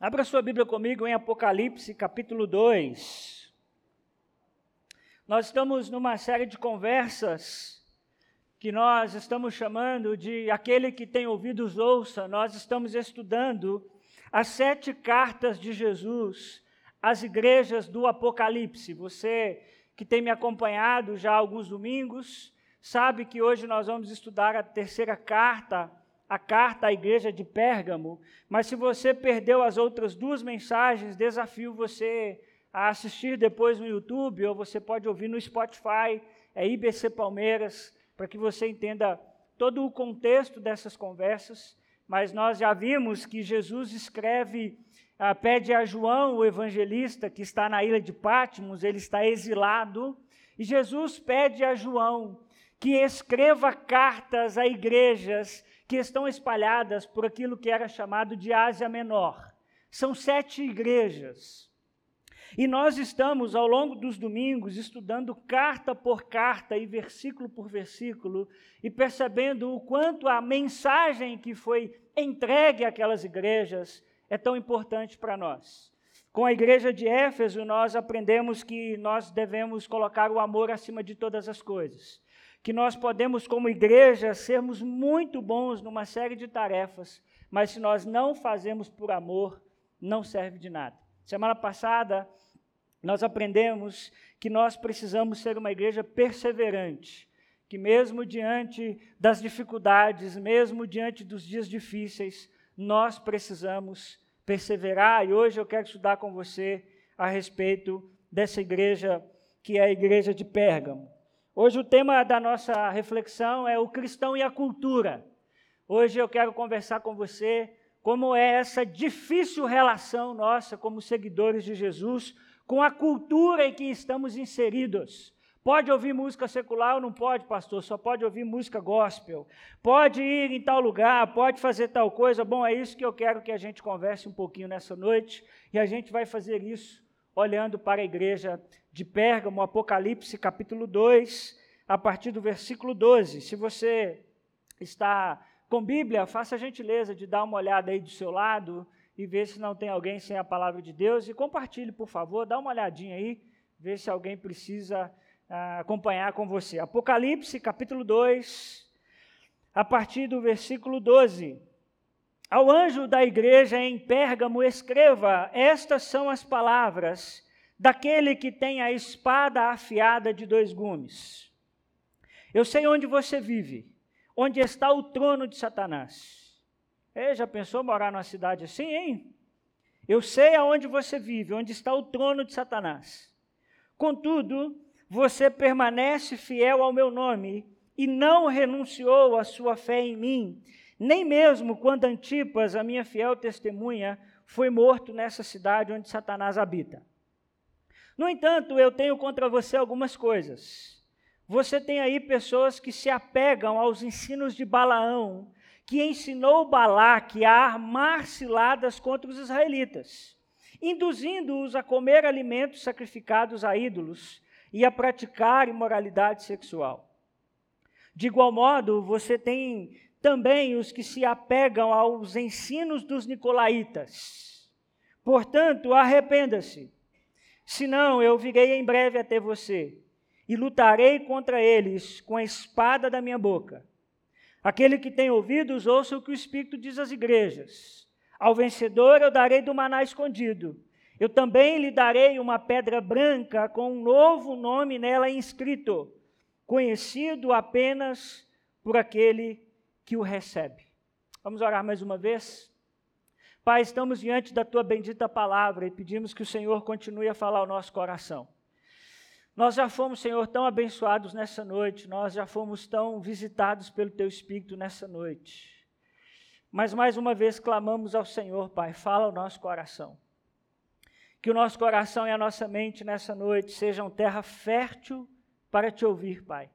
Abra sua Bíblia comigo em Apocalipse, capítulo 2. Nós estamos numa série de conversas que nós estamos chamando de aquele que tem ouvidos ouça. Nós estamos estudando as sete cartas de Jesus às igrejas do Apocalipse. Você que tem me acompanhado já há alguns domingos, sabe que hoje nós vamos estudar a terceira carta a carta à igreja de Pérgamo, mas se você perdeu as outras duas mensagens, desafio você a assistir depois no YouTube ou você pode ouvir no Spotify, é IBC Palmeiras, para que você entenda todo o contexto dessas conversas. Mas nós já vimos que Jesus escreve, ah, pede a João, o evangelista, que está na ilha de Patmos, ele está exilado, e Jesus pede a João que escreva cartas a igrejas que estão espalhadas por aquilo que era chamado de Ásia Menor. São sete igrejas. E nós estamos, ao longo dos domingos, estudando carta por carta e versículo por versículo, e percebendo o quanto a mensagem que foi entregue àquelas igrejas é tão importante para nós. Com a igreja de Éfeso, nós aprendemos que nós devemos colocar o amor acima de todas as coisas que nós podemos, como igreja, sermos muito bons numa série de tarefas, mas se nós não fazemos por amor, não serve de nada. Semana passada, nós aprendemos que nós precisamos ser uma igreja perseverante, que mesmo diante das dificuldades, mesmo diante dos dias difíceis, nós precisamos perseverar. E hoje eu quero estudar com você a respeito dessa igreja que é a igreja de Pérgamo. Hoje o tema da nossa reflexão é o cristão e a cultura. Hoje eu quero conversar com você como é essa difícil relação nossa como seguidores de Jesus com a cultura em que estamos inseridos. Pode ouvir música secular ou não pode, pastor? Só pode ouvir música gospel. Pode ir em tal lugar, pode fazer tal coisa. Bom, é isso que eu quero que a gente converse um pouquinho nessa noite. E a gente vai fazer isso olhando para a igreja de Pérgamo, Apocalipse capítulo 2, a partir do versículo 12. Se você está com Bíblia, faça a gentileza de dar uma olhada aí do seu lado e ver se não tem alguém sem a palavra de Deus. E compartilhe, por favor, dá uma olhadinha aí, ver se alguém precisa ah, acompanhar com você. Apocalipse capítulo 2, a partir do versículo 12. Ao anjo da igreja em Pérgamo, escreva: Estas são as palavras daquele que tem a espada afiada de dois gumes. Eu sei onde você vive, onde está o trono de Satanás. Ei, já pensou morar numa cidade assim, hein? Eu sei aonde você vive, onde está o trono de Satanás. Contudo, você permanece fiel ao meu nome e não renunciou à sua fé em mim, nem mesmo quando Antipas, a minha fiel testemunha, foi morto nessa cidade onde Satanás habita. No entanto, eu tenho contra você algumas coisas. Você tem aí pessoas que se apegam aos ensinos de Balaão, que ensinou Balaque a armar ciladas contra os israelitas, induzindo-os a comer alimentos sacrificados a ídolos e a praticar imoralidade sexual. De igual modo, você tem também os que se apegam aos ensinos dos nicolaítas. Portanto, arrependa-se Senão eu virei em breve até você e lutarei contra eles com a espada da minha boca. Aquele que tem ouvidos, ouça o que o Espírito diz às igrejas. Ao vencedor eu darei do maná escondido. Eu também lhe darei uma pedra branca com um novo nome nela inscrito, conhecido apenas por aquele que o recebe. Vamos orar mais uma vez? Pai, estamos diante da tua bendita palavra e pedimos que o Senhor continue a falar ao nosso coração. Nós já fomos, Senhor, tão abençoados nessa noite, nós já fomos tão visitados pelo teu Espírito nessa noite. Mas mais uma vez clamamos ao Senhor, Pai, fala ao nosso coração. Que o nosso coração e a nossa mente nessa noite sejam terra fértil para te ouvir, Pai.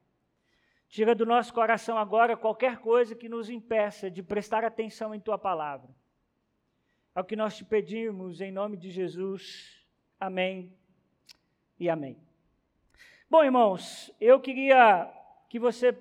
Tira do nosso coração agora qualquer coisa que nos impeça de prestar atenção em tua palavra. É o que nós te pedimos em nome de Jesus. Amém e amém. Bom, irmãos, eu queria que você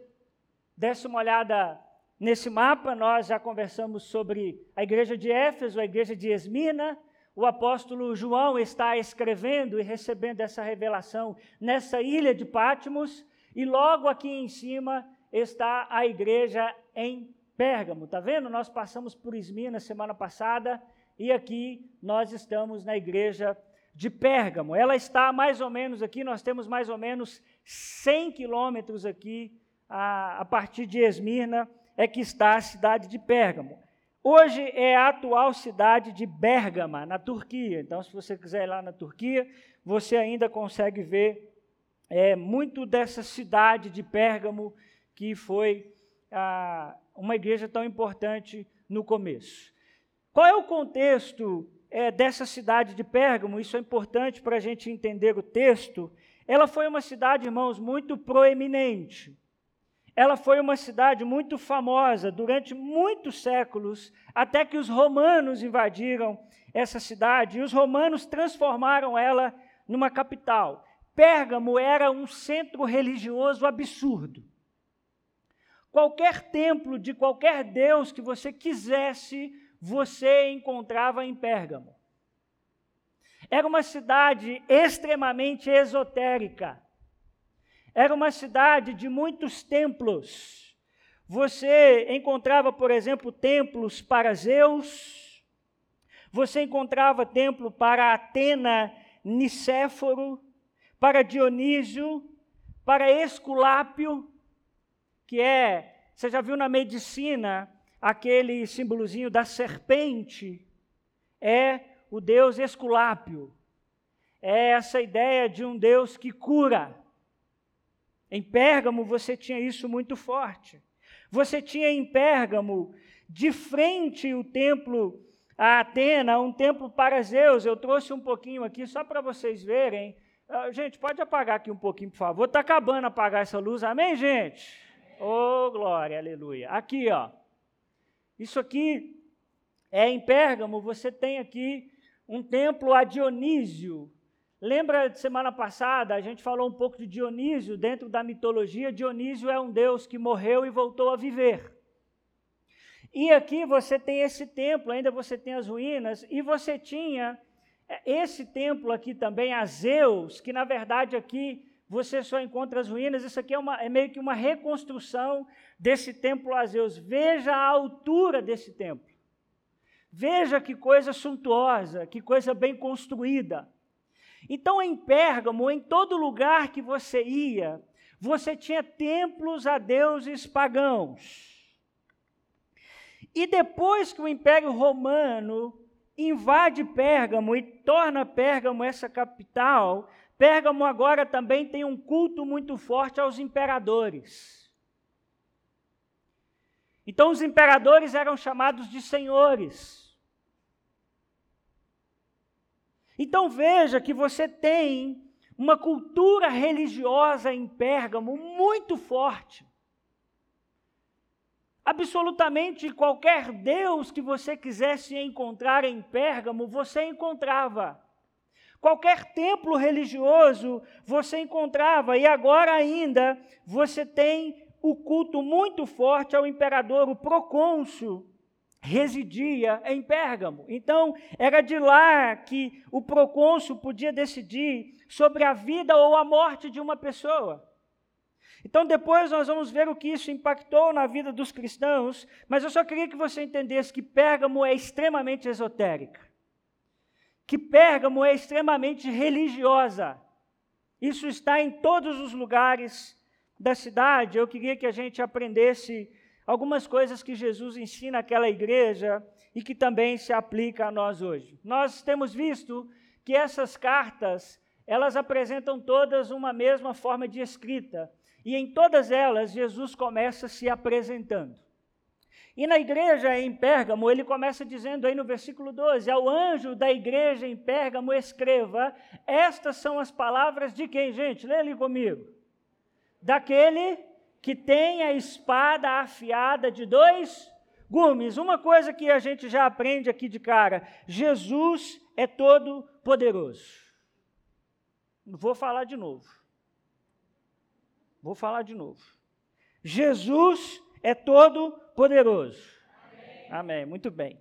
desse uma olhada nesse mapa. Nós já conversamos sobre a igreja de Éfeso, a igreja de Esmina. o apóstolo João está escrevendo e recebendo essa revelação nessa ilha de Pátimos, e logo aqui em cima está a igreja em Pérgamo. Tá vendo? Nós passamos por Esmina semana passada e aqui nós estamos na igreja de Pérgamo. Ela está mais ou menos aqui, nós temos mais ou menos 100 quilômetros aqui a, a partir de Esmirna é que está a cidade de Pérgamo. Hoje é a atual cidade de Bérgama, na Turquia. Então, se você quiser ir lá na Turquia, você ainda consegue ver é, muito dessa cidade de Pérgamo, que foi uma igreja tão importante no começo. Qual é o contexto é, dessa cidade de Pérgamo? Isso é importante para a gente entender o texto. Ela foi uma cidade, irmãos, muito proeminente. Ela foi uma cidade muito famosa durante muitos séculos, até que os romanos invadiram essa cidade e os romanos transformaram ela numa capital. Pérgamo era um centro religioso absurdo. Qualquer templo de qualquer deus que você quisesse, você encontrava em Pérgamo. Era uma cidade extremamente esotérica. Era uma cidade de muitos templos. Você encontrava, por exemplo, templos para Zeus, você encontrava templo para Atena, Nicéforo, para Dionísio, para Esculápio, que é, você já viu na medicina aquele símbolozinho da serpente? É o deus Esculápio. É essa ideia de um deus que cura. Em Pérgamo você tinha isso muito forte. Você tinha em Pérgamo, de frente o templo a Atena, um templo para Zeus. Eu trouxe um pouquinho aqui só para vocês verem. Uh, gente, pode apagar aqui um pouquinho, por favor. Está acabando apagar essa luz, amém, gente? Oh, glória, aleluia. Aqui, ó. Isso aqui é em Pérgamo, você tem aqui um templo a Dionísio, Lembra de semana passada, a gente falou um pouco de Dionísio, dentro da mitologia, Dionísio é um deus que morreu e voltou a viver. E aqui você tem esse templo, ainda você tem as ruínas, e você tinha esse templo aqui também, a Zeus, que na verdade aqui você só encontra as ruínas, isso aqui é, uma, é meio que uma reconstrução desse templo a Zeus. Veja a altura desse templo. Veja que coisa suntuosa, que coisa bem construída. Então, em Pérgamo, em todo lugar que você ia, você tinha templos a deuses pagãos. E depois que o Império Romano invade Pérgamo e torna Pérgamo essa capital, Pérgamo agora também tem um culto muito forte aos imperadores. Então, os imperadores eram chamados de senhores. Então veja que você tem uma cultura religiosa em Pérgamo muito forte. Absolutamente qualquer Deus que você quisesse encontrar em Pérgamo, você encontrava. Qualquer templo religioso você encontrava, e agora ainda você tem o culto muito forte ao imperador, o procônsul, residia em Pérgamo. Então, era de lá que o procônsul podia decidir sobre a vida ou a morte de uma pessoa. Então, depois nós vamos ver o que isso impactou na vida dos cristãos, mas eu só queria que você entendesse que Pérgamo é extremamente esotérica, que Pérgamo é extremamente religiosa. Isso está em todos os lugares da cidade. Eu queria que a gente aprendesse algumas coisas que Jesus ensina àquela igreja e que também se aplica a nós hoje. Nós temos visto que essas cartas, elas apresentam todas uma mesma forma de escrita, e em todas elas Jesus começa se apresentando. E na igreja em Pérgamo, ele começa dizendo aí no versículo 12: Ao anjo da igreja em Pérgamo, escreva: Estas são as palavras de quem, gente? Lê ali comigo. Daquele que tem a espada afiada de dois gumes. Uma coisa que a gente já aprende aqui de cara: Jesus é todo poderoso. Vou falar de novo. Vou falar de novo. Jesus é todo poderoso. Amém. Amém. Muito bem.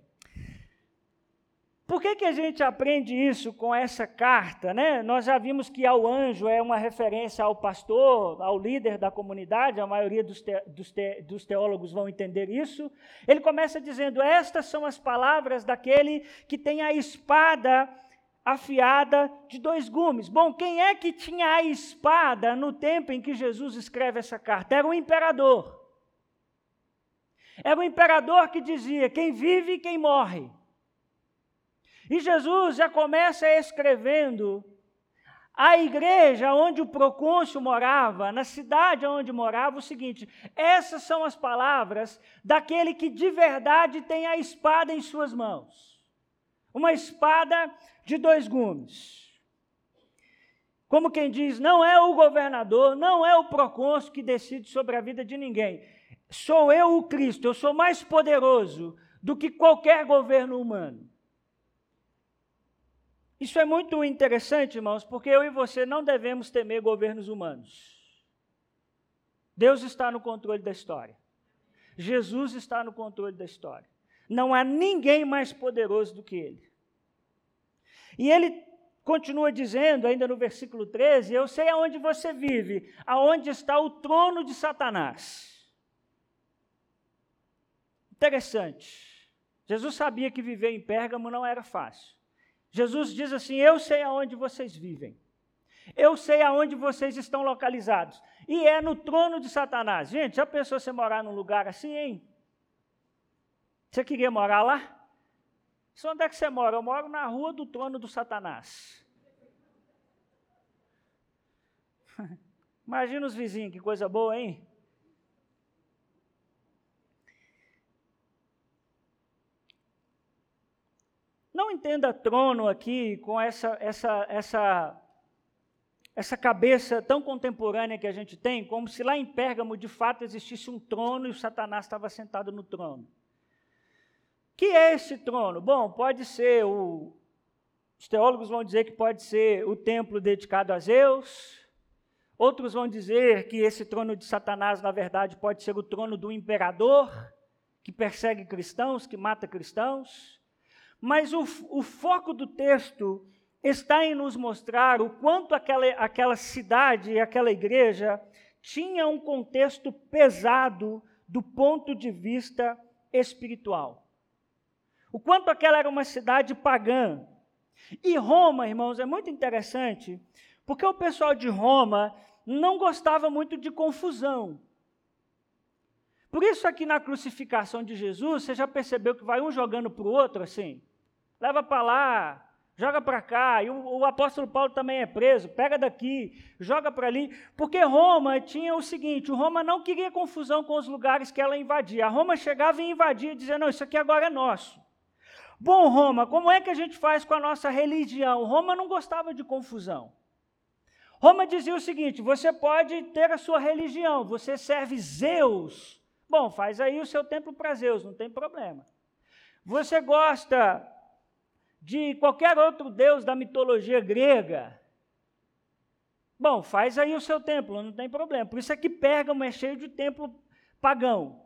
Por que, que a gente aprende isso com essa carta? Né? Nós já vimos que ao anjo é uma referência ao pastor, ao líder da comunidade, a maioria dos, te, dos, te, dos teólogos vão entender isso. Ele começa dizendo: Estas são as palavras daquele que tem a espada afiada de dois gumes. Bom, quem é que tinha a espada no tempo em que Jesus escreve essa carta? Era o imperador. Era o imperador que dizia: quem vive e quem morre. E Jesus já começa escrevendo a igreja onde o procônsul morava, na cidade onde morava, o seguinte: essas são as palavras daquele que de verdade tem a espada em suas mãos. Uma espada de dois gumes. Como quem diz, não é o governador, não é o procônsul que decide sobre a vida de ninguém. Sou eu o Cristo, eu sou mais poderoso do que qualquer governo humano. Isso é muito interessante, irmãos, porque eu e você não devemos temer governos humanos. Deus está no controle da história. Jesus está no controle da história. Não há ninguém mais poderoso do que ele. E ele continua dizendo, ainda no versículo 13: Eu sei aonde você vive, aonde está o trono de Satanás. Interessante. Jesus sabia que viver em Pérgamo não era fácil. Jesus diz assim: Eu sei aonde vocês vivem. Eu sei aonde vocês estão localizados. E é no trono de Satanás. Gente, já pensou você morar num lugar assim, hein? Você queria morar lá? Só onde é que você mora? Eu moro na rua do trono do Satanás. Imagina os vizinhos, que coisa boa, hein? Não entenda trono aqui com essa, essa, essa, essa cabeça tão contemporânea que a gente tem, como se lá em Pérgamo de fato existisse um trono e o Satanás estava sentado no trono. Que é esse trono? Bom, pode ser o. Os teólogos vão dizer que pode ser o templo dedicado a Zeus. Outros vão dizer que esse trono de Satanás, na verdade, pode ser o trono do imperador, que persegue cristãos, que mata cristãos. Mas o, o foco do texto está em nos mostrar o quanto aquela, aquela cidade, aquela igreja, tinha um contexto pesado do ponto de vista espiritual. O quanto aquela era uma cidade pagã. E Roma, irmãos, é muito interessante, porque o pessoal de Roma não gostava muito de confusão. Por isso, aqui na crucificação de Jesus, você já percebeu que vai um jogando para o outro assim? leva para lá, joga para cá. E o, o, apóstolo Paulo também é preso, pega daqui, joga para ali. Porque Roma tinha o seguinte: Roma não queria confusão com os lugares que ela invadia. A Roma chegava e invadia, dizendo: não, isso aqui agora é nosso. Bom, Roma, como é que a gente faz com a nossa religião? Roma não gostava de confusão. Roma dizia o seguinte: você pode ter a sua religião, você serve Zeus. Bom, faz aí o seu templo para Zeus, não tem problema. Você gosta de qualquer outro deus da mitologia grega. Bom, faz aí o seu templo, não tem problema. Por isso é que Pérgamo é cheio de templo pagão.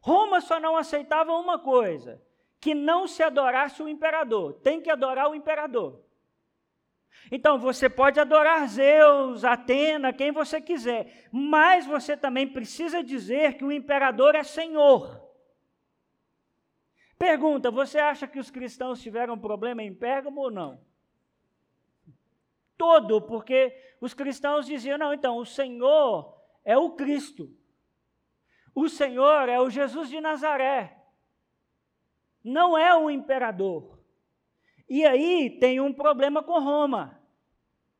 Roma só não aceitava uma coisa: que não se adorasse o imperador. Tem que adorar o imperador. Então você pode adorar Zeus, Atena, quem você quiser, mas você também precisa dizer que o imperador é senhor. Pergunta: você acha que os cristãos tiveram problema em Pérgamo ou não? Todo, porque os cristãos diziam: não, então, o Senhor é o Cristo. O Senhor é o Jesus de Nazaré. Não é o imperador. E aí tem um problema com Roma.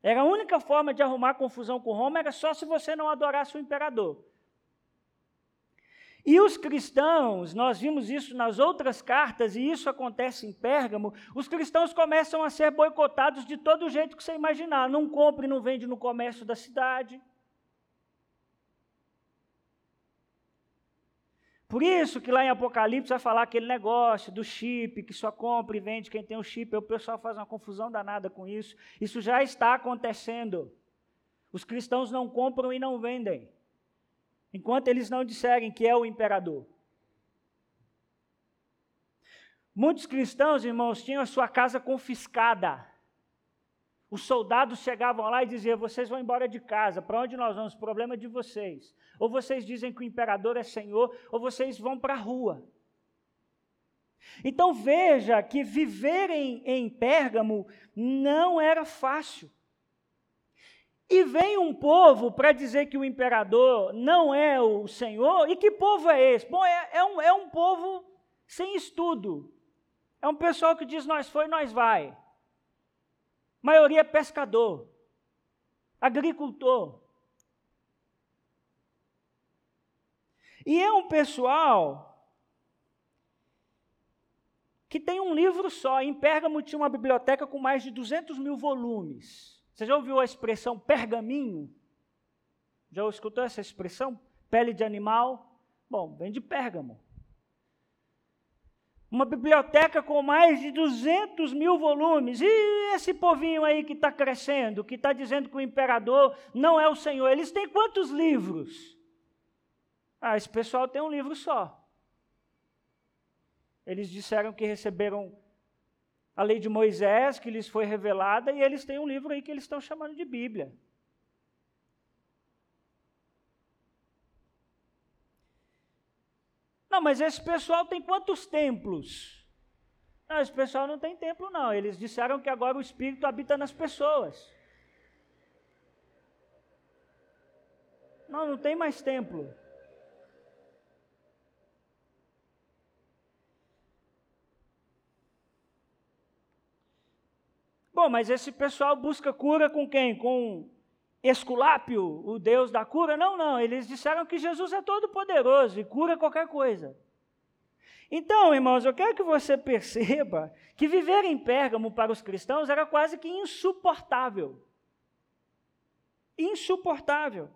Era a única forma de arrumar confusão com Roma era só se você não adorasse o imperador. E os cristãos, nós vimos isso nas outras cartas, e isso acontece em Pérgamo, os cristãos começam a ser boicotados de todo jeito que você imaginar. Não compre, não vende no comércio da cidade. Por isso que lá em Apocalipse vai falar aquele negócio do chip, que só compra e vende quem tem o chip. O pessoal faz uma confusão danada com isso. Isso já está acontecendo. Os cristãos não compram e não vendem enquanto eles não disserem que é o imperador. Muitos cristãos, irmãos, tinham a sua casa confiscada. Os soldados chegavam lá e diziam: Vocês vão embora de casa, para onde nós vamos? O problema é de vocês. Ou vocês dizem que o imperador é senhor, ou vocês vão para a rua. Então veja que viver em, em Pérgamo não era fácil. E vem um povo para dizer que o imperador não é o Senhor, e que povo é esse? Bom, é, é, um, é um povo sem estudo. É um pessoal que diz nós foi, nós vai maioria é pescador, agricultor. E é um pessoal que tem um livro só. Em Pérgamo tinha uma biblioteca com mais de 200 mil volumes. Você já ouviu a expressão pergaminho? Já escutou essa expressão? Pele de animal? Bom, vem de Pérgamo. Uma biblioteca com mais de 200 mil volumes. E esse povinho aí que está crescendo, que está dizendo que o imperador não é o Senhor, eles têm quantos livros? Ah, esse pessoal tem um livro só. Eles disseram que receberam a lei de Moisés, que lhes foi revelada, e eles têm um livro aí que eles estão chamando de Bíblia. Não, mas esse pessoal tem quantos templos? Não, esse pessoal não tem templo, não. Eles disseram que agora o Espírito habita nas pessoas. Não, não tem mais templo. Bom, mas esse pessoal busca cura com quem? Com Esculápio, o Deus da cura? Não, não. Eles disseram que Jesus é todo poderoso e cura qualquer coisa. Então, irmãos, eu quero que você perceba que viver em Pérgamo para os cristãos era quase que insuportável. Insuportável.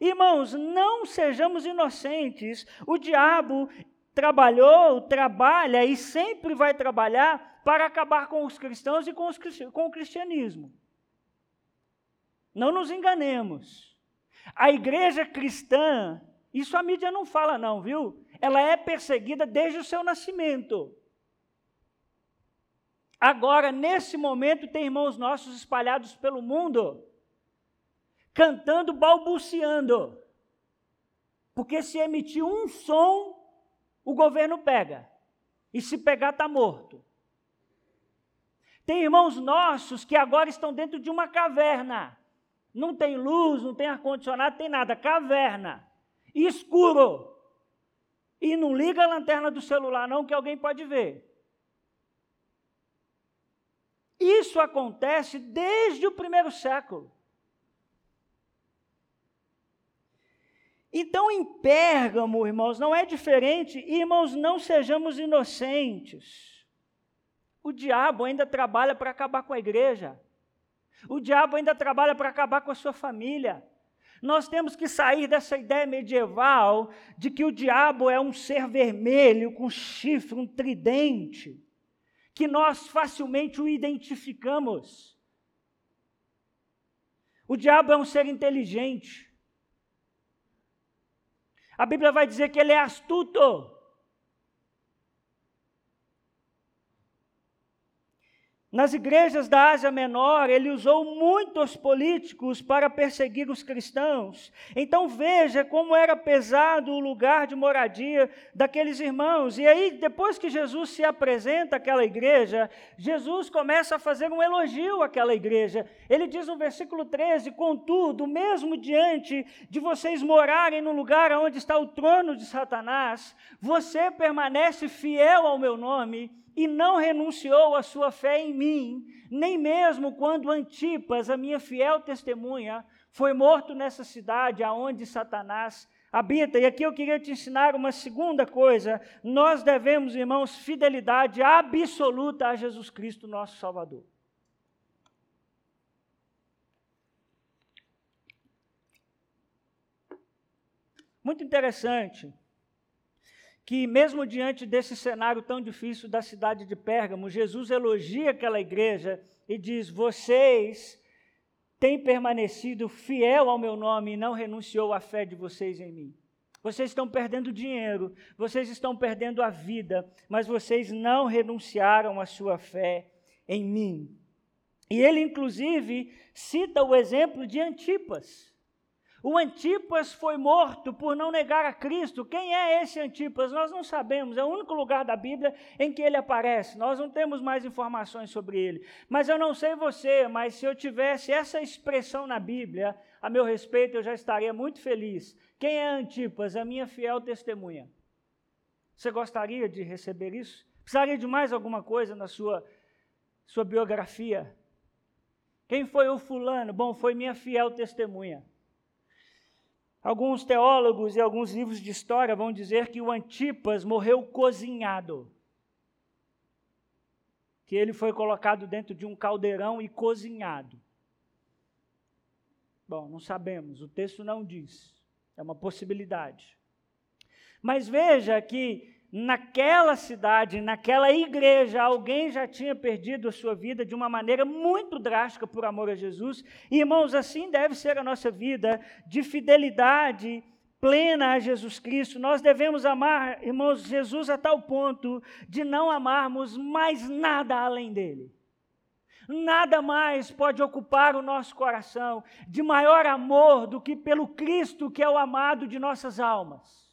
Irmãos, não sejamos inocentes. O diabo trabalhou, trabalha e sempre vai trabalhar para acabar com os cristãos e com, os, com o cristianismo. Não nos enganemos. A igreja cristã, isso a mídia não fala, não, viu? Ela é perseguida desde o seu nascimento. Agora, nesse momento, tem irmãos nossos espalhados pelo mundo, cantando, balbuciando. Porque se emitir um som, o governo pega. E se pegar, está morto. Tem irmãos nossos que agora estão dentro de uma caverna não tem luz, não tem ar-condicionado, tem nada. Caverna. Escuro. E não liga a lanterna do celular, não, que alguém pode ver. Isso acontece desde o primeiro século. Então, em Pérgamo, irmãos, não é diferente. Irmãos, não sejamos inocentes. O diabo ainda trabalha para acabar com a igreja. O diabo ainda trabalha para acabar com a sua família. Nós temos que sair dessa ideia medieval de que o diabo é um ser vermelho com chifre, um tridente, que nós facilmente o identificamos. O diabo é um ser inteligente. A Bíblia vai dizer que ele é astuto. Nas igrejas da Ásia Menor, ele usou muitos políticos para perseguir os cristãos. Então veja como era pesado o lugar de moradia daqueles irmãos. E aí, depois que Jesus se apresenta àquela igreja, Jesus começa a fazer um elogio àquela igreja. Ele diz no versículo 13: Contudo, mesmo diante de vocês morarem no lugar onde está o trono de Satanás, você permanece fiel ao meu nome e não renunciou à sua fé em mim, nem mesmo quando Antipas, a minha fiel testemunha, foi morto nessa cidade aonde Satanás habita. E aqui eu queria te ensinar uma segunda coisa. Nós devemos, irmãos, fidelidade absoluta a Jesus Cristo, nosso Salvador. Muito interessante que, mesmo diante desse cenário tão difícil da cidade de Pérgamo, Jesus elogia aquela igreja e diz: Vocês têm permanecido fiel ao meu nome e não renunciou à fé de vocês em mim. vocês estão perdendo dinheiro, vocês estão perdendo a vida, mas vocês não renunciaram à sua fé em mim. E ele, inclusive, cita o exemplo de Antipas. O Antipas foi morto por não negar a Cristo. Quem é esse Antipas? Nós não sabemos. É o único lugar da Bíblia em que ele aparece. Nós não temos mais informações sobre ele. Mas eu não sei você, mas se eu tivesse essa expressão na Bíblia, a meu respeito, eu já estaria muito feliz. Quem é Antipas? A minha fiel testemunha. Você gostaria de receber isso? Precisaria de mais alguma coisa na sua, sua biografia? Quem foi o fulano? Bom, foi minha fiel testemunha. Alguns teólogos e alguns livros de história vão dizer que o Antipas morreu cozinhado. Que ele foi colocado dentro de um caldeirão e cozinhado. Bom, não sabemos, o texto não diz. É uma possibilidade. Mas veja que naquela cidade, naquela igreja, alguém já tinha perdido a sua vida de uma maneira muito drástica por amor a Jesus. E, irmãos, assim deve ser a nossa vida de fidelidade plena a Jesus Cristo. Nós devemos amar, irmãos, Jesus a tal ponto de não amarmos mais nada além dele. Nada mais pode ocupar o nosso coração de maior amor do que pelo Cristo que é o amado de nossas almas.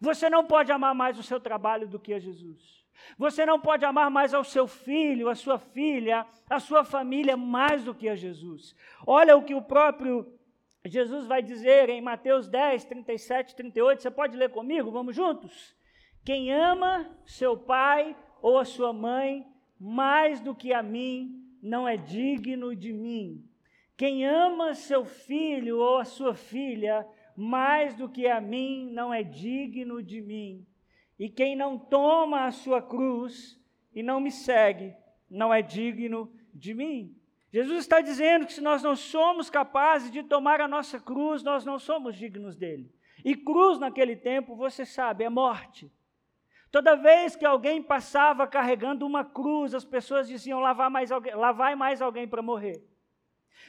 Você não pode amar mais o seu trabalho do que a Jesus. Você não pode amar mais ao seu filho, a sua filha, a sua família mais do que a Jesus. Olha o que o próprio Jesus vai dizer em Mateus 10, 37, 38. Você pode ler comigo? Vamos juntos? Quem ama seu pai ou a sua mãe mais do que a mim, não é digno de mim. Quem ama seu filho ou a sua filha mais do que a mim não é digno de mim. E quem não toma a sua cruz e não me segue, não é digno de mim. Jesus está dizendo que se nós não somos capazes de tomar a nossa cruz, nós não somos dignos dele. E cruz naquele tempo, você sabe, é morte. Toda vez que alguém passava carregando uma cruz, as pessoas diziam: lá vai mais alguém, mais alguém para morrer.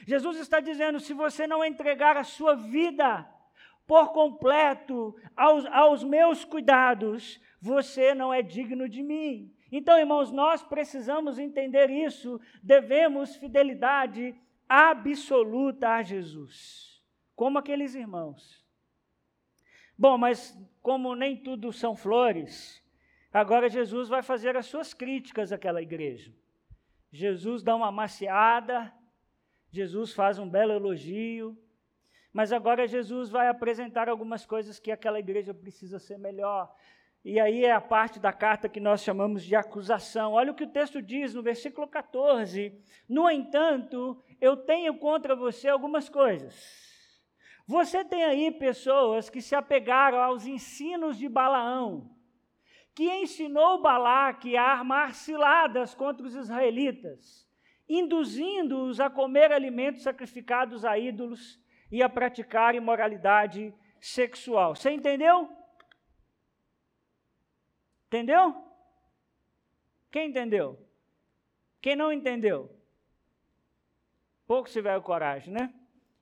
Jesus está dizendo: se você não entregar a sua vida por completo aos, aos meus cuidados, você não é digno de mim. Então, irmãos, nós precisamos entender isso, devemos fidelidade absoluta a Jesus, como aqueles irmãos. Bom, mas como nem tudo são flores, agora Jesus vai fazer as suas críticas àquela igreja. Jesus dá uma maciada, Jesus faz um belo elogio, mas agora Jesus vai apresentar algumas coisas que aquela igreja precisa ser melhor. E aí é a parte da carta que nós chamamos de acusação. Olha o que o texto diz no versículo 14. No entanto, eu tenho contra você algumas coisas. Você tem aí pessoas que se apegaram aos ensinos de Balaão, que ensinou Balaque a armar ciladas contra os israelitas, induzindo-os a comer alimentos sacrificados a ídolos e a praticar imoralidade sexual. Você entendeu? Entendeu? Quem entendeu? Quem não entendeu? Pouco se tiver coragem, né?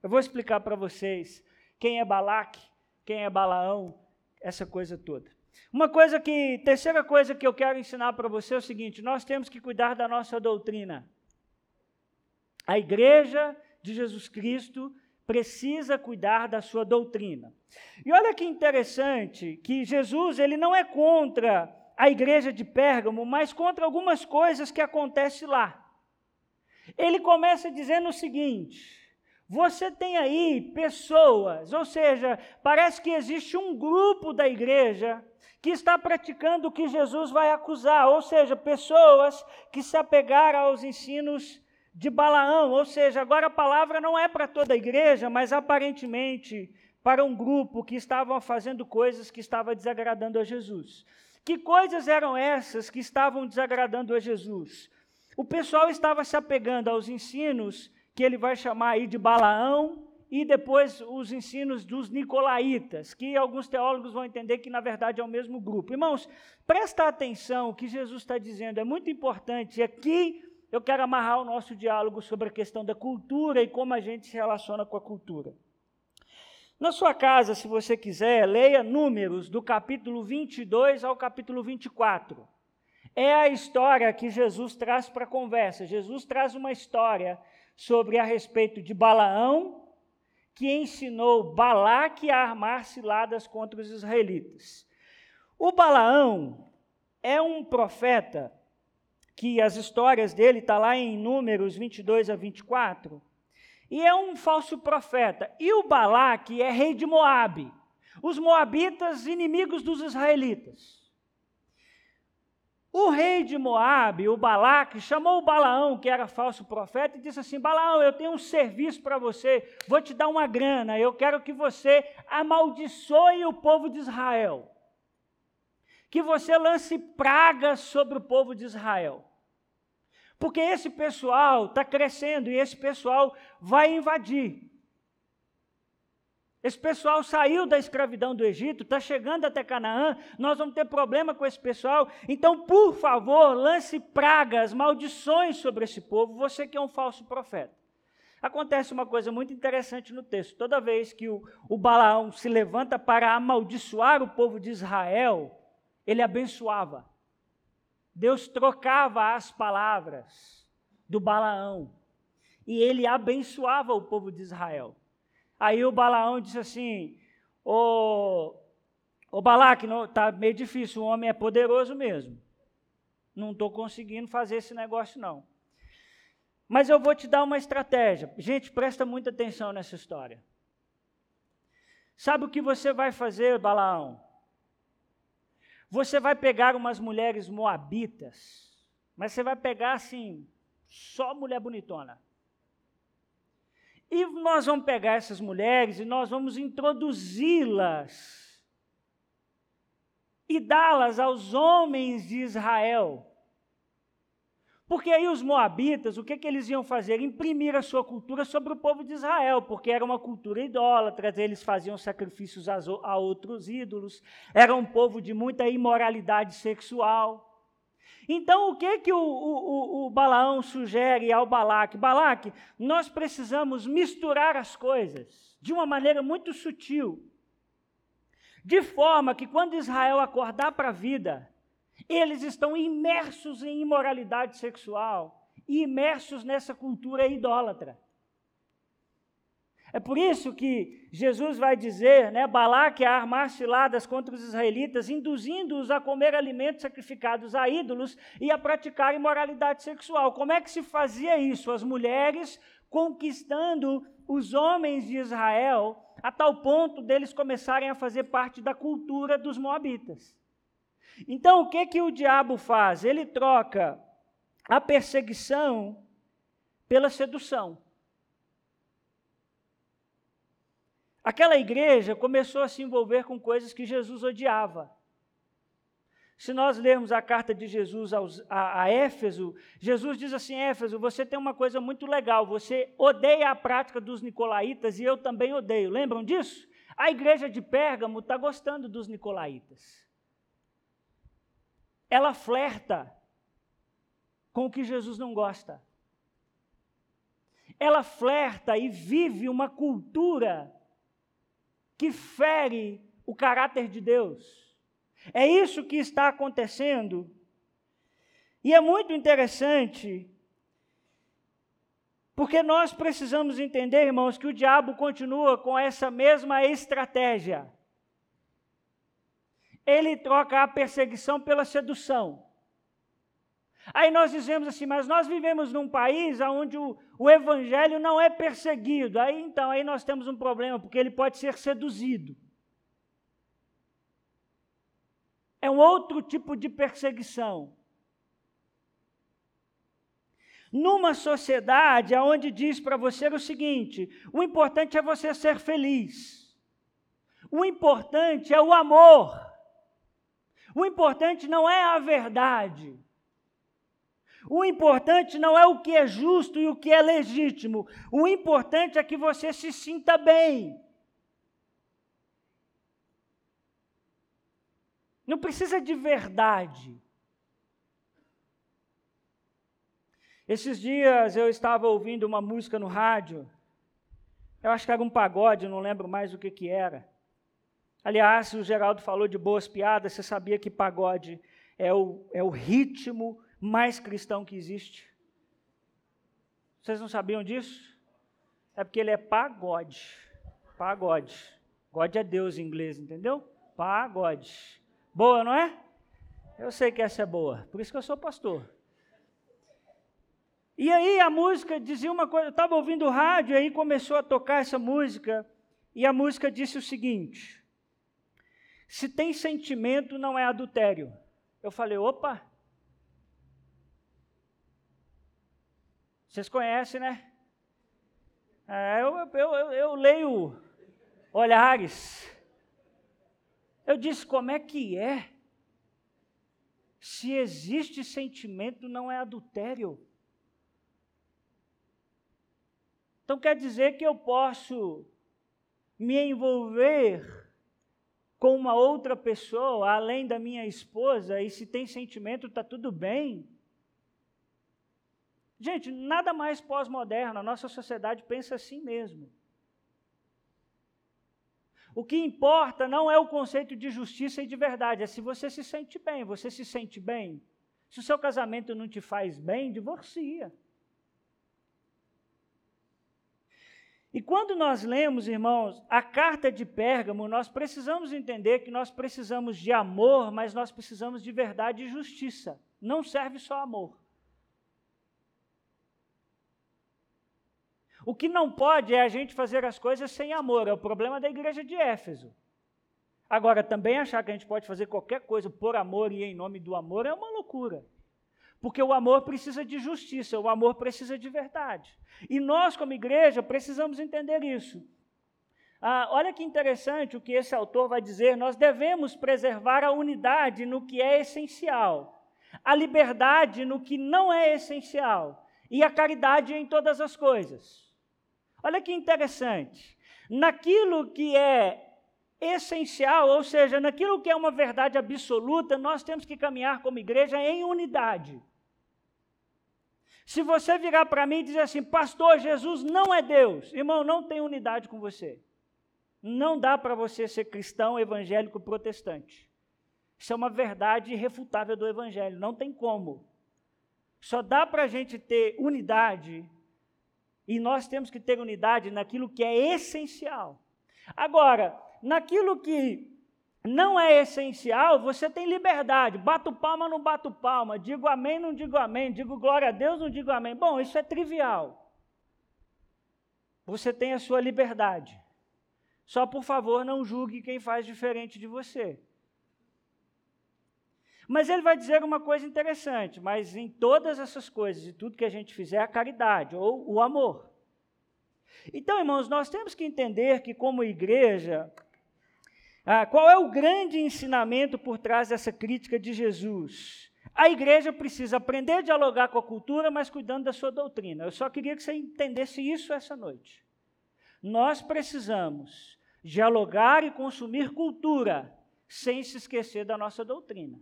Eu vou explicar para vocês quem é Balaque, quem é Balaão, essa coisa toda. Uma coisa que, terceira coisa que eu quero ensinar para você é o seguinte: nós temos que cuidar da nossa doutrina. A igreja de Jesus Cristo precisa cuidar da sua doutrina. E olha que interessante que Jesus ele não é contra a igreja de Pérgamo, mas contra algumas coisas que acontecem lá. Ele começa dizendo o seguinte: você tem aí pessoas, ou seja, parece que existe um grupo da igreja que está praticando o que Jesus vai acusar, ou seja, pessoas que se apegaram aos ensinos de Balaão, ou seja, agora a palavra não é para toda a igreja, mas aparentemente para um grupo que estavam fazendo coisas que estavam desagradando a Jesus. Que coisas eram essas que estavam desagradando a Jesus? O pessoal estava se apegando aos ensinos que ele vai chamar aí de Balaão e depois os ensinos dos nicolaítas, que alguns teólogos vão entender que na verdade é o mesmo grupo. Irmãos, presta atenção, o que Jesus está dizendo é muito importante. Aqui eu quero amarrar o nosso diálogo sobre a questão da cultura e como a gente se relaciona com a cultura. Na sua casa, se você quiser, leia Números do capítulo 22 ao capítulo 24. É a história que Jesus traz para a conversa. Jesus traz uma história sobre a respeito de Balaão, que ensinou Balaque a armar ciladas contra os israelitas. O Balaão é um profeta que as histórias dele está lá em Números 22 a 24 e é um falso profeta. E o Balaque é rei de Moabe. Os moabitas, inimigos dos israelitas. O rei de Moabe, o Balaque, chamou o Balaão, que era falso profeta, e disse assim: Balaão, eu tenho um serviço para você, vou te dar uma grana, eu quero que você amaldiçoe o povo de Israel. Que você lance pragas sobre o povo de Israel. Porque esse pessoal está crescendo e esse pessoal vai invadir. Esse pessoal saiu da escravidão do Egito, está chegando até Canaã, nós vamos ter problema com esse pessoal. Então, por favor, lance pragas, maldições sobre esse povo, você que é um falso profeta. Acontece uma coisa muito interessante no texto. Toda vez que o, o Balaão se levanta para amaldiçoar o povo de Israel, ele abençoava. Deus trocava as palavras do Balaão e ele abençoava o povo de Israel. Aí o Balaão disse assim: Ô, ô Balaque, está meio difícil, o homem é poderoso mesmo. Não estou conseguindo fazer esse negócio, não. Mas eu vou te dar uma estratégia. Gente, presta muita atenção nessa história. Sabe o que você vai fazer, Balaão? Você vai pegar umas mulheres moabitas, mas você vai pegar assim, só mulher bonitona. E nós vamos pegar essas mulheres e nós vamos introduzi-las e dá-las aos homens de Israel. Porque aí os moabitas, o que, que eles iam fazer? Imprimir a sua cultura sobre o povo de Israel, porque era uma cultura idólatra, eles faziam sacrifícios a outros ídolos, era um povo de muita imoralidade sexual. Então, o que, que o, o, o Balaão sugere ao Balaque? Balaque, nós precisamos misturar as coisas de uma maneira muito sutil, de forma que quando Israel acordar para a vida, eles estão imersos em imoralidade sexual, imersos nessa cultura idólatra. É por isso que Jesus vai dizer, né, Balaque a armar ciladas contra os israelitas, induzindo-os a comer alimentos sacrificados a ídolos e a praticar imoralidade sexual. Como é que se fazia isso? As mulheres conquistando os homens de Israel a tal ponto deles começarem a fazer parte da cultura dos moabitas. Então, o que que o diabo faz? Ele troca a perseguição pela sedução. Aquela igreja começou a se envolver com coisas que Jesus odiava. Se nós lermos a carta de Jesus aos, a, a, Éfeso, Jesus diz assim: Éfeso, você tem uma coisa muito legal, você odeia a prática dos nicolaítas e eu também odeio. Lembram disso? A igreja de Pérgamo está gostando dos nicolaítas. Ela flerta com o que Jesus não gosta. Ela flerta e vive uma cultura que fere o caráter de Deus. É isso que está acontecendo. E é muito interessante, porque nós precisamos entender, irmãos, que o diabo continua com essa mesma estratégia. Ele troca a perseguição pela sedução. Aí nós dizemos assim, mas nós vivemos num país onde o, o evangelho não é perseguido. Aí então, aí nós temos um problema, porque ele pode ser seduzido. É um outro tipo de perseguição. Numa sociedade onde diz para você o seguinte: o importante é você ser feliz. O importante é o amor. O importante não é a verdade. O importante não é o que é justo e o que é legítimo. O importante é que você se sinta bem. Não precisa de verdade. Esses dias eu estava ouvindo uma música no rádio Eu acho que era um pagode, não lembro mais o que, que era. Aliás, o Geraldo falou de boas piadas, você sabia que pagode é o, é o ritmo mais cristão que existe? Vocês não sabiam disso? É porque ele é pagode. Pagode. God é Deus em inglês, entendeu? Pagode. Boa, não é? Eu sei que essa é boa, por isso que eu sou pastor. E aí a música dizia uma coisa, eu estava ouvindo o rádio, e aí começou a tocar essa música, e a música disse o seguinte: se tem sentimento, não é adultério. Eu falei, opa. Vocês conhecem, né? É, eu, eu, eu, eu leio olhares. Eu disse, como é que é? Se existe sentimento, não é adultério. Então quer dizer que eu posso me envolver com uma outra pessoa além da minha esposa e se tem sentimento está tudo bem? Gente, nada mais pós-moderno, a nossa sociedade pensa assim mesmo. O que importa não é o conceito de justiça e de verdade, é se você se sente bem. Você se sente bem? Se o seu casamento não te faz bem, divorcia. E quando nós lemos, irmãos, a carta de Pérgamo, nós precisamos entender que nós precisamos de amor, mas nós precisamos de verdade e justiça. Não serve só amor. O que não pode é a gente fazer as coisas sem amor, é o problema da igreja de Éfeso. Agora, também achar que a gente pode fazer qualquer coisa por amor e em nome do amor é uma loucura. Porque o amor precisa de justiça, o amor precisa de verdade. E nós, como igreja, precisamos entender isso. Ah, olha que interessante o que esse autor vai dizer. Nós devemos preservar a unidade no que é essencial, a liberdade no que não é essencial e a caridade em todas as coisas. Olha que interessante. Naquilo que é essencial, ou seja, naquilo que é uma verdade absoluta, nós temos que caminhar como igreja em unidade. Se você virar para mim e dizer assim, pastor, Jesus não é Deus, irmão, não tem unidade com você. Não dá para você ser cristão, evangélico, protestante. Isso é uma verdade irrefutável do evangelho, não tem como. Só dá para a gente ter unidade, e nós temos que ter unidade naquilo que é essencial. Agora, naquilo que não é essencial, você tem liberdade. Bato palma, não bato palma. Digo amém, não digo amém. Digo glória a Deus, não digo amém. Bom, isso é trivial. Você tem a sua liberdade. Só por favor, não julgue quem faz diferente de você. Mas ele vai dizer uma coisa interessante, mas em todas essas coisas e tudo que a gente fizer, a caridade ou o amor. Então, irmãos, nós temos que entender que, como igreja, ah, qual é o grande ensinamento por trás dessa crítica de Jesus? A igreja precisa aprender a dialogar com a cultura, mas cuidando da sua doutrina. Eu só queria que você entendesse isso essa noite. Nós precisamos dialogar e consumir cultura, sem se esquecer da nossa doutrina.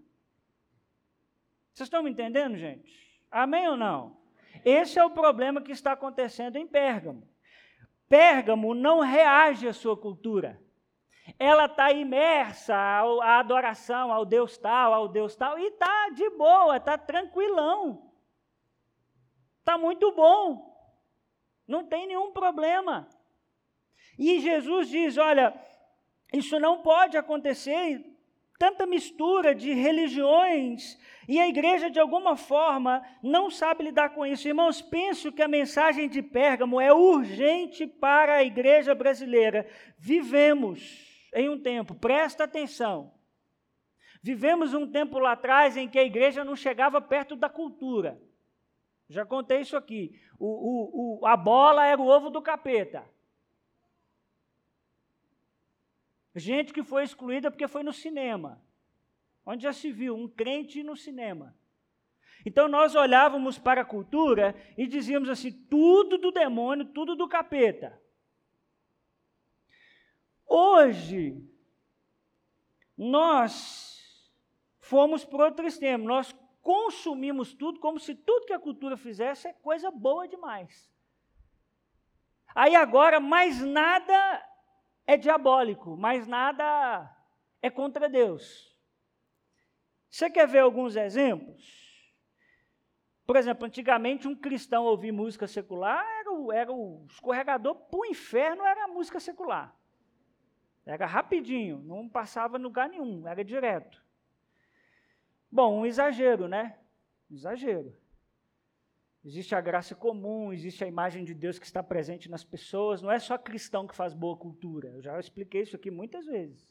Vocês estão me entendendo, gente? Amém ou não? Esse é o problema que está acontecendo em Pérgamo. Pérgamo não reage à sua cultura. Ela está imersa à adoração ao Deus tal, ao Deus tal, e está de boa, está tranquilão. Está muito bom. Não tem nenhum problema. E Jesus diz: olha, isso não pode acontecer. Tanta mistura de religiões e a igreja, de alguma forma, não sabe lidar com isso. Irmãos, penso que a mensagem de Pérgamo é urgente para a igreja brasileira. Vivemos em um tempo, presta atenção. Vivemos um tempo lá atrás em que a igreja não chegava perto da cultura. Já contei isso aqui. O, o, o, a bola era o ovo do capeta. Gente que foi excluída porque foi no cinema. Onde já se viu um crente no cinema. Então nós olhávamos para a cultura e dizíamos assim: tudo do demônio, tudo do capeta. Hoje, nós fomos para outro extremo, nós consumimos tudo como se tudo que a cultura fizesse é coisa boa demais. Aí agora, mais nada é diabólico, mais nada é contra Deus. Você quer ver alguns exemplos? Por exemplo, antigamente um cristão ouvir música secular era o, era o escorregador para o inferno, era a música secular. Era rapidinho, não passava em lugar nenhum, era direto. Bom, um exagero, né? Um exagero. Existe a graça comum, existe a imagem de Deus que está presente nas pessoas. Não é só cristão que faz boa cultura. Eu já expliquei isso aqui muitas vezes.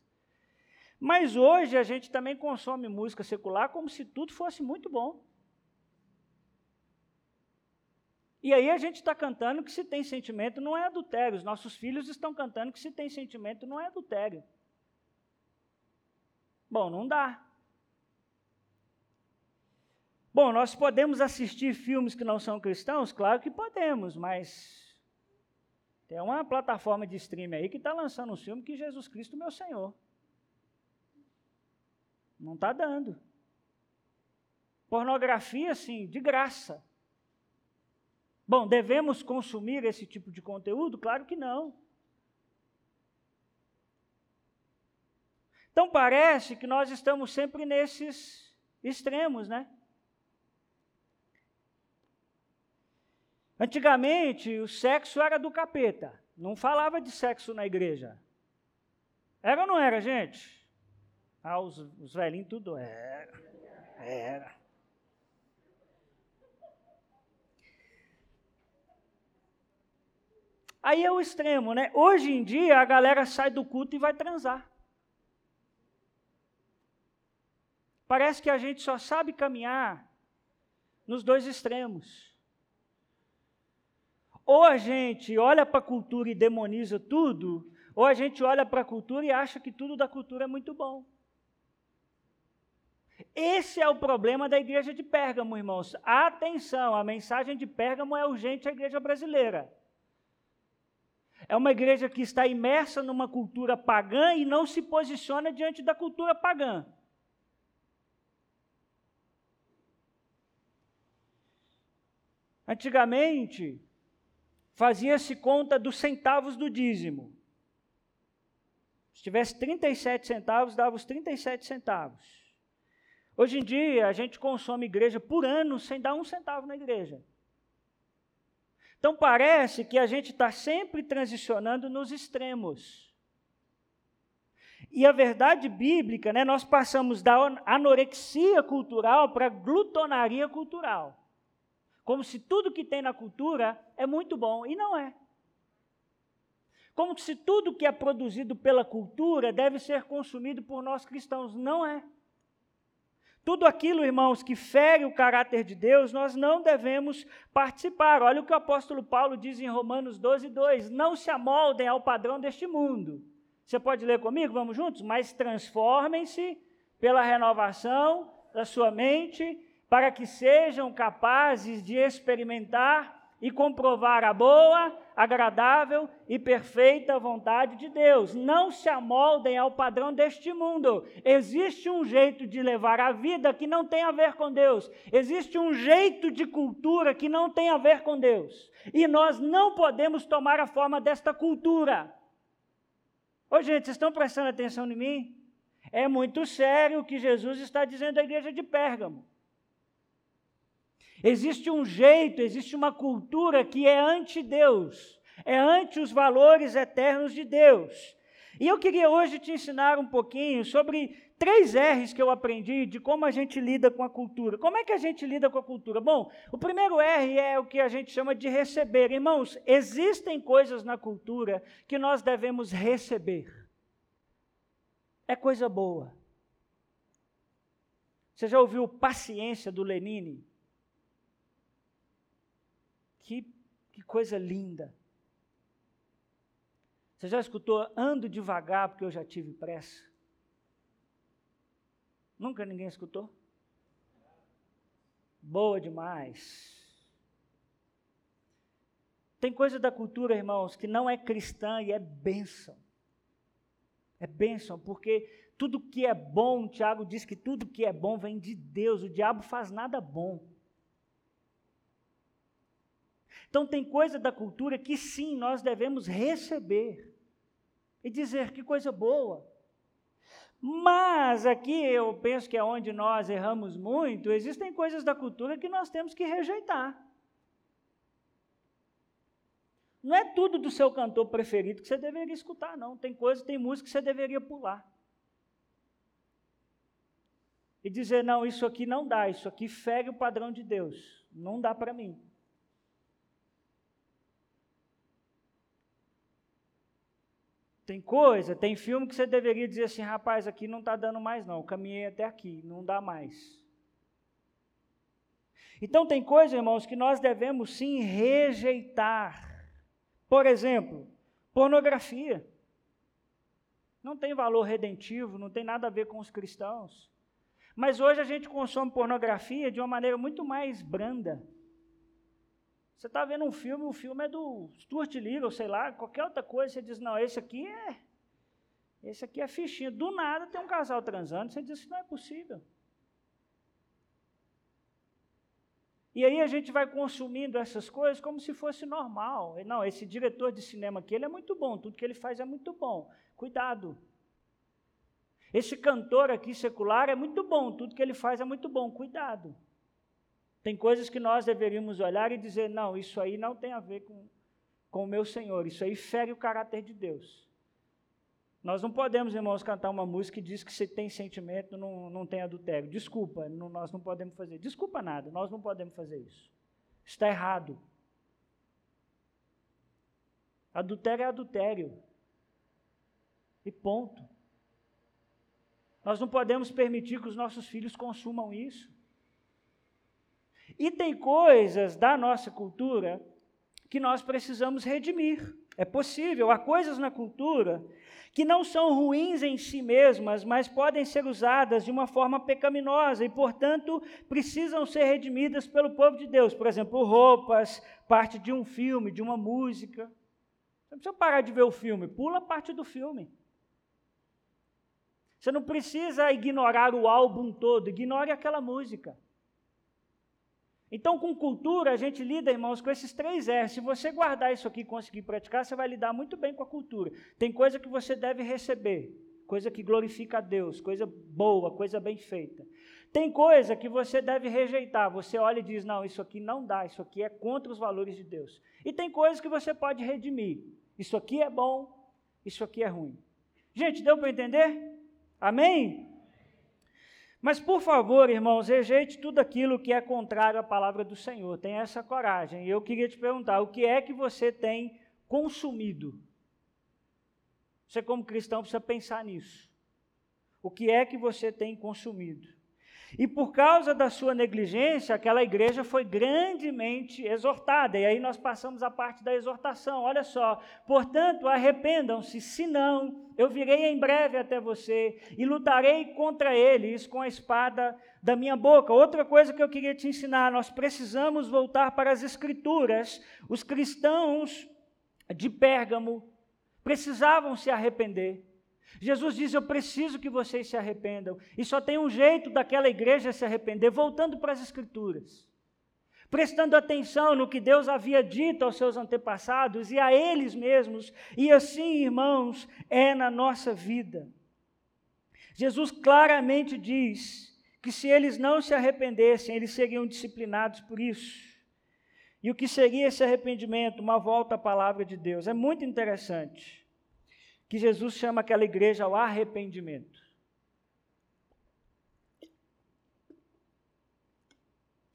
Mas hoje a gente também consome música secular como se tudo fosse muito bom. E aí a gente está cantando que se tem sentimento não é adultério. Os nossos filhos estão cantando que se tem sentimento não é adultério. Bom, não dá. Bom, nós podemos assistir filmes que não são cristãos? Claro que podemos, mas tem uma plataforma de streaming aí que está lançando um filme que Jesus Cristo, meu Senhor. Não está dando. Pornografia, sim, de graça. Bom, devemos consumir esse tipo de conteúdo? Claro que não. Então parece que nós estamos sempre nesses extremos, né? Antigamente, o sexo era do capeta. Não falava de sexo na igreja. Era ou não era, gente? Ah, os, os velhinhos tudo era. Era. Aí é o extremo, né? Hoje em dia a galera sai do culto e vai transar. Parece que a gente só sabe caminhar nos dois extremos. Ou a gente olha para a cultura e demoniza tudo, ou a gente olha para a cultura e acha que tudo da cultura é muito bom. Esse é o problema da igreja de Pérgamo, irmãos. Atenção, a mensagem de Pérgamo é urgente à igreja brasileira. É uma igreja que está imersa numa cultura pagã e não se posiciona diante da cultura pagã. Antigamente, fazia-se conta dos centavos do dízimo. Se tivesse 37 centavos, dava os 37 centavos. Hoje em dia, a gente consome igreja por ano sem dar um centavo na igreja. Então parece que a gente está sempre transicionando nos extremos. E a verdade bíblica, né, nós passamos da anorexia cultural para glutonaria cultural. Como se tudo que tem na cultura é muito bom, e não é. Como se tudo que é produzido pela cultura deve ser consumido por nós cristãos, não é. Tudo aquilo, irmãos, que fere o caráter de Deus, nós não devemos participar. Olha o que o apóstolo Paulo diz em Romanos 12, 2: Não se amoldem ao padrão deste mundo. Você pode ler comigo? Vamos juntos? Mas transformem-se pela renovação da sua mente para que sejam capazes de experimentar e comprovar a boa, agradável e perfeita vontade de Deus. Não se amoldem ao padrão deste mundo. Existe um jeito de levar a vida que não tem a ver com Deus. Existe um jeito de cultura que não tem a ver com Deus. E nós não podemos tomar a forma desta cultura. Ô, gente, vocês estão prestando atenção em mim? É muito sério o que Jesus está dizendo à igreja de Pérgamo. Existe um jeito, existe uma cultura que é anti-Deus, é ante os valores eternos de Deus. E eu queria hoje te ensinar um pouquinho sobre três R's que eu aprendi de como a gente lida com a cultura. Como é que a gente lida com a cultura? Bom, o primeiro R é o que a gente chama de receber. Irmãos, existem coisas na cultura que nós devemos receber. É coisa boa. Você já ouviu Paciência do Lenine? Que, que coisa linda. Você já escutou ando devagar porque eu já tive pressa? Nunca ninguém escutou? Boa demais. Tem coisa da cultura, irmãos, que não é cristã e é bênção. É bênção, porque tudo que é bom, Tiago diz que tudo que é bom vem de Deus, o diabo faz nada bom. Então, tem coisa da cultura que sim, nós devemos receber e dizer que coisa boa. Mas aqui eu penso que é onde nós erramos muito, existem coisas da cultura que nós temos que rejeitar. Não é tudo do seu cantor preferido que você deveria escutar, não. Tem coisa, tem música que você deveria pular. E dizer, não, isso aqui não dá, isso aqui fere o padrão de Deus. Não dá para mim. Tem coisa, tem filme que você deveria dizer assim, rapaz, aqui não está dando mais não, caminhei até aqui, não dá mais. Então tem coisa, irmãos, que nós devemos sim rejeitar. Por exemplo, pornografia. Não tem valor redentivo, não tem nada a ver com os cristãos. Mas hoje a gente consome pornografia de uma maneira muito mais branda. Você está vendo um filme, o filme é do Stuart Little, sei lá, qualquer outra coisa, você diz, não, esse aqui é. Esse aqui é fichinha. Do nada tem um casal transando, você diz, não é possível. E aí a gente vai consumindo essas coisas como se fosse normal. Não, esse diretor de cinema aqui, ele é muito bom, tudo que ele faz é muito bom. Cuidado. Esse cantor aqui secular é muito bom, tudo que ele faz é muito bom. Cuidado. Tem coisas que nós deveríamos olhar e dizer: não, isso aí não tem a ver com, com o meu Senhor, isso aí fere o caráter de Deus. Nós não podemos, irmãos, cantar uma música que diz que se tem sentimento não, não tem adultério. Desculpa, não, nós não podemos fazer. Desculpa nada, nós não podemos fazer isso. Está errado. Adultério é adultério. E ponto. Nós não podemos permitir que os nossos filhos consumam isso. E tem coisas da nossa cultura que nós precisamos redimir. É possível, há coisas na cultura que não são ruins em si mesmas, mas podem ser usadas de uma forma pecaminosa e, portanto, precisam ser redimidas pelo povo de Deus. Por exemplo, roupas, parte de um filme, de uma música. Você não precisa parar de ver o filme, pula parte do filme. Você não precisa ignorar o álbum todo, ignore aquela música. Então, com cultura, a gente lida, irmãos, com esses três R. Se você guardar isso aqui e conseguir praticar, você vai lidar muito bem com a cultura. Tem coisa que você deve receber, coisa que glorifica a Deus, coisa boa, coisa bem feita. Tem coisa que você deve rejeitar. Você olha e diz: não, isso aqui não dá, isso aqui é contra os valores de Deus. E tem coisas que você pode redimir. Isso aqui é bom, isso aqui é ruim. Gente, deu para entender? Amém? Mas, por favor, irmãos, rejeite tudo aquilo que é contrário à palavra do Senhor. Tenha essa coragem. E eu queria te perguntar: o que é que você tem consumido? Você, como cristão, precisa pensar nisso. O que é que você tem consumido? E por causa da sua negligência, aquela igreja foi grandemente exortada. E aí nós passamos a parte da exortação. Olha só, portanto, arrependam-se, senão eu virei em breve até você e lutarei contra eles com a espada da minha boca. Outra coisa que eu queria te ensinar, nós precisamos voltar para as escrituras. Os cristãos de Pérgamo precisavam se arrepender. Jesus diz: Eu preciso que vocês se arrependam. E só tem um jeito daquela igreja se arrepender, voltando para as Escrituras, prestando atenção no que Deus havia dito aos seus antepassados e a eles mesmos. E assim, irmãos, é na nossa vida. Jesus claramente diz que se eles não se arrependessem, eles seriam disciplinados por isso. E o que seria esse arrependimento? Uma volta à palavra de Deus. É muito interessante que Jesus chama aquela igreja ao arrependimento.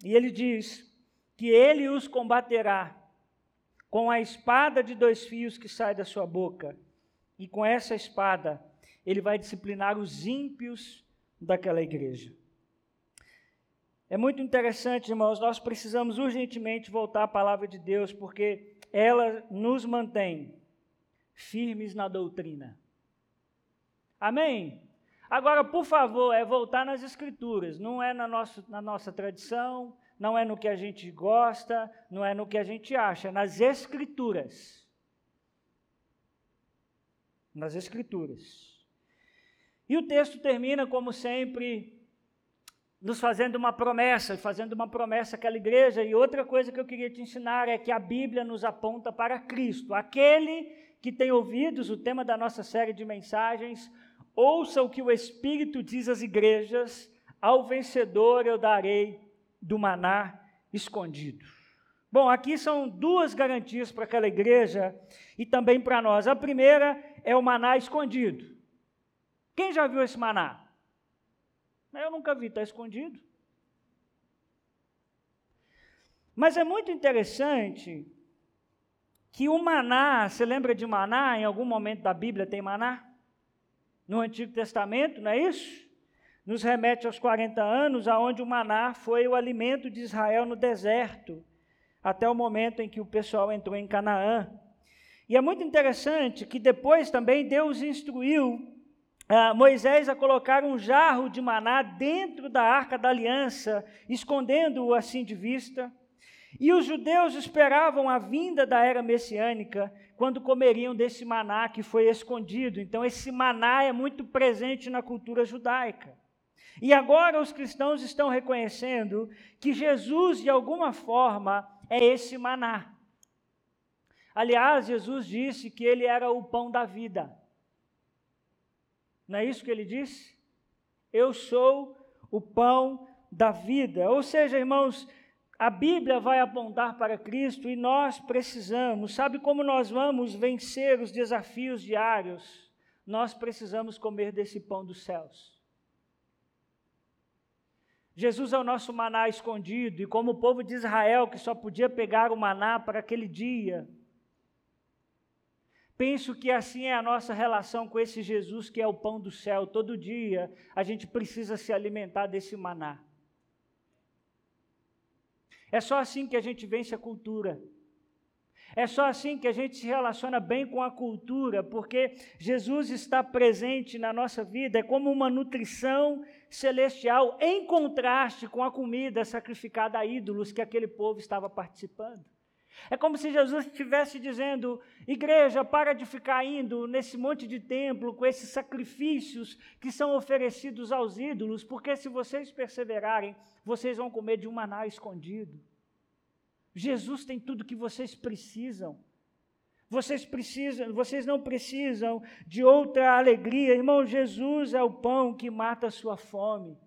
E ele diz que ele os combaterá com a espada de dois fios que sai da sua boca, e com essa espada ele vai disciplinar os ímpios daquela igreja. É muito interessante, irmãos, nós precisamos urgentemente voltar à palavra de Deus, porque ela nos mantém firmes na doutrina. Amém? Agora, por favor, é voltar nas Escrituras, não é na, nosso, na nossa tradição, não é no que a gente gosta, não é no que a gente acha, nas Escrituras. Nas Escrituras. E o texto termina, como sempre, nos fazendo uma promessa, fazendo uma promessa àquela igreja. E outra coisa que eu queria te ensinar é que a Bíblia nos aponta para Cristo. Aquele que tem ouvidos, o tema da nossa série de mensagens, ouça o que o Espírito diz às igrejas: ao vencedor eu darei do maná escondido. Bom, aqui são duas garantias para aquela igreja e também para nós. A primeira é o maná escondido. Quem já viu esse maná? Eu nunca vi, está escondido. Mas é muito interessante que o maná, você lembra de maná? Em algum momento da Bíblia tem maná? No Antigo Testamento, não é isso? Nos remete aos 40 anos, aonde o maná foi o alimento de Israel no deserto, até o momento em que o pessoal entrou em Canaã. E é muito interessante que depois também Deus instruiu ah, Moisés a colocar um jarro de maná dentro da arca da aliança, escondendo-o assim de vista. E os judeus esperavam a vinda da era messiânica, quando comeriam desse maná que foi escondido. Então, esse maná é muito presente na cultura judaica. E agora os cristãos estão reconhecendo que Jesus, de alguma forma, é esse maná. Aliás, Jesus disse que ele era o pão da vida. Não é isso que ele disse? Eu sou o pão da vida. Ou seja, irmãos, a Bíblia vai apontar para Cristo e nós precisamos, sabe como nós vamos vencer os desafios diários? Nós precisamos comer desse pão dos céus. Jesus é o nosso maná escondido, e como o povo de Israel, que só podia pegar o maná para aquele dia, Penso que assim é a nossa relação com esse Jesus que é o pão do céu. Todo dia a gente precisa se alimentar desse maná. É só assim que a gente vence a cultura. É só assim que a gente se relaciona bem com a cultura, porque Jesus está presente na nossa vida, é como uma nutrição celestial, em contraste com a comida sacrificada a ídolos que aquele povo estava participando. É como se Jesus estivesse dizendo: igreja, para de ficar indo nesse monte de templo com esses sacrifícios que são oferecidos aos ídolos, porque se vocês perseverarem, vocês vão comer de um maná escondido. Jesus tem tudo que vocês precisam. Vocês precisam, vocês não precisam de outra alegria. Irmão, Jesus é o pão que mata a sua fome.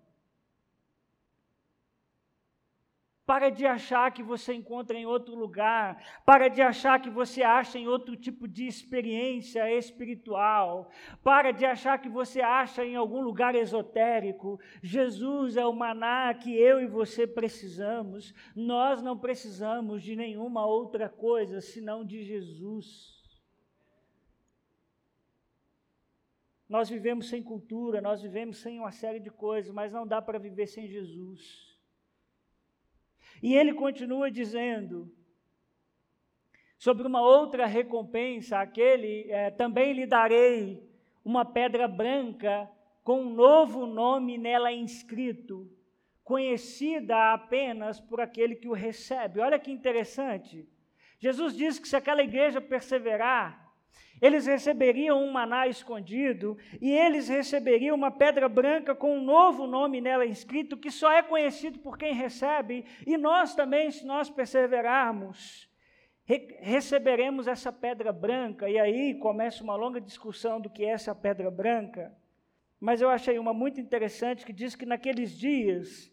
Para de achar que você encontra em outro lugar. Para de achar que você acha em outro tipo de experiência espiritual. Para de achar que você acha em algum lugar esotérico. Jesus é o maná que eu e você precisamos. Nós não precisamos de nenhuma outra coisa senão de Jesus. Nós vivemos sem cultura, nós vivemos sem uma série de coisas, mas não dá para viver sem Jesus. E ele continua dizendo sobre uma outra recompensa, aquele é, também lhe darei uma pedra branca com um novo nome nela inscrito, conhecida apenas por aquele que o recebe. Olha que interessante. Jesus diz que se aquela igreja perseverar, eles receberiam um maná escondido e eles receberiam uma pedra branca com um novo nome nela inscrito, que só é conhecido por quem recebe, e nós também, se nós perseverarmos, re receberemos essa pedra branca. E aí começa uma longa discussão do que é essa pedra branca. Mas eu achei uma muito interessante que diz que naqueles dias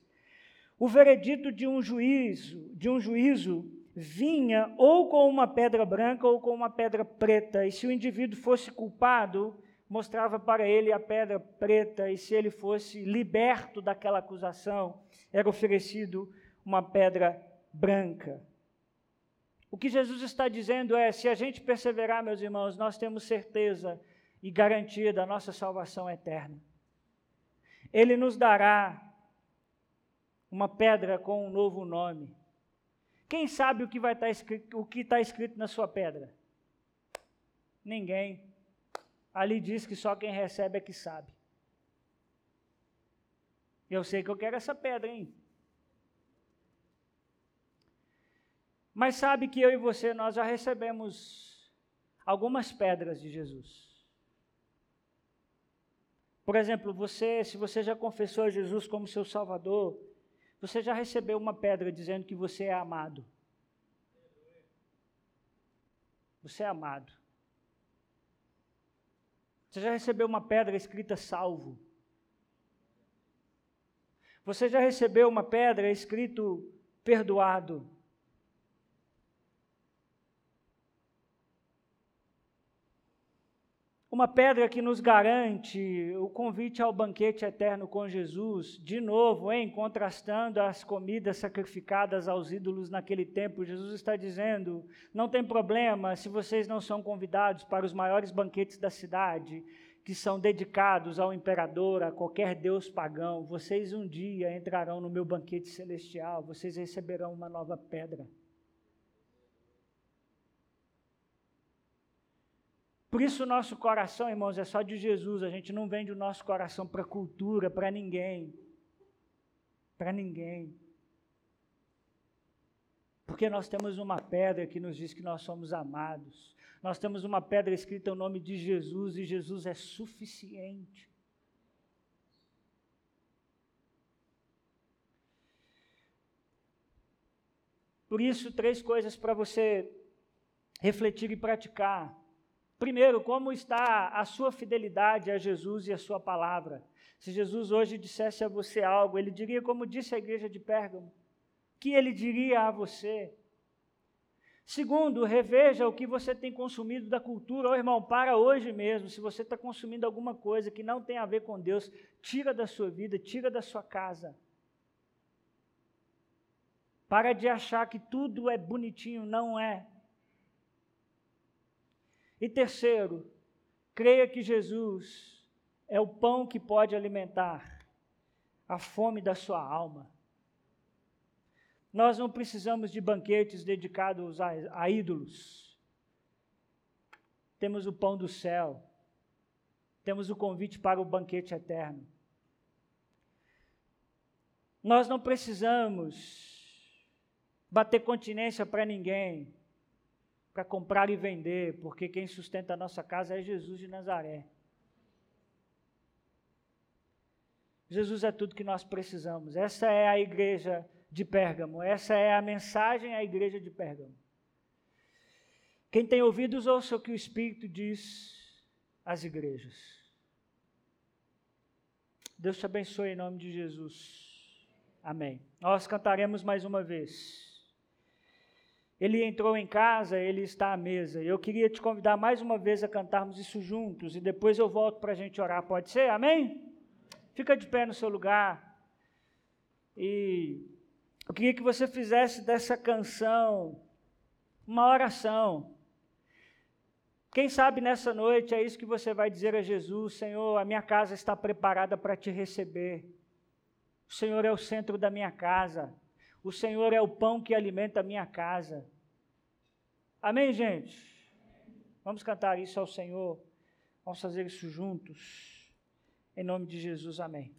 o veredito de um juízo, de um juízo vinha ou com uma pedra branca ou com uma pedra preta, e se o indivíduo fosse culpado, mostrava para ele a pedra preta, e se ele fosse liberto daquela acusação, era oferecido uma pedra branca. O que Jesus está dizendo é: se a gente perseverar, meus irmãos, nós temos certeza e garantia da nossa salvação eterna. Ele nos dará uma pedra com um novo nome. Quem sabe o que vai estar tá escrito, o que está escrito na sua pedra? Ninguém. Ali diz que só quem recebe é que sabe. Eu sei que eu quero essa pedra, hein? Mas sabe que eu e você, nós já recebemos algumas pedras de Jesus. Por exemplo, você, se você já confessou Jesus como seu Salvador, você já recebeu uma pedra dizendo que você é amado. Você é amado. Você já recebeu uma pedra escrita salvo. Você já recebeu uma pedra escrito perdoado. Uma pedra que nos garante o convite ao banquete eterno com Jesus, de novo, hein, contrastando as comidas sacrificadas aos ídolos naquele tempo. Jesus está dizendo: não tem problema se vocês não são convidados para os maiores banquetes da cidade, que são dedicados ao imperador, a qualquer deus pagão. Vocês um dia entrarão no meu banquete celestial, vocês receberão uma nova pedra. Por isso, o nosso coração, irmãos, é só de Jesus. A gente não vende o nosso coração para cultura, para ninguém. Para ninguém. Porque nós temos uma pedra que nos diz que nós somos amados. Nós temos uma pedra escrita o nome de Jesus e Jesus é suficiente. Por isso, três coisas para você refletir e praticar. Primeiro, como está a sua fidelidade a Jesus e a sua palavra? Se Jesus hoje dissesse a você algo, ele diria como disse a igreja de Pérgamo. Que ele diria a você? Segundo, reveja o que você tem consumido da cultura. Ô irmão, para hoje mesmo. Se você está consumindo alguma coisa que não tem a ver com Deus, tira da sua vida, tira da sua casa. Para de achar que tudo é bonitinho, não é. E terceiro, creia que Jesus é o pão que pode alimentar a fome da sua alma. Nós não precisamos de banquetes dedicados a, a ídolos. Temos o pão do céu. Temos o convite para o banquete eterno. Nós não precisamos bater continência para ninguém para comprar e vender, porque quem sustenta a nossa casa é Jesus de Nazaré. Jesus é tudo que nós precisamos. Essa é a igreja de Pérgamo. Essa é a mensagem à igreja de Pérgamo. Quem tem ouvidos, ouça o que o Espírito diz às igrejas. Deus te abençoe em nome de Jesus. Amém. Nós cantaremos mais uma vez. Ele entrou em casa, ele está à mesa. Eu queria te convidar mais uma vez a cantarmos isso juntos e depois eu volto para a gente orar. Pode ser? Amém? Fica de pé no seu lugar. E eu queria que você fizesse dessa canção uma oração. Quem sabe nessa noite é isso que você vai dizer a Jesus: Senhor, a minha casa está preparada para te receber. O Senhor é o centro da minha casa. O Senhor é o pão que alimenta a minha casa. Amém, gente? Vamos cantar isso ao Senhor. Vamos fazer isso juntos. Em nome de Jesus, amém.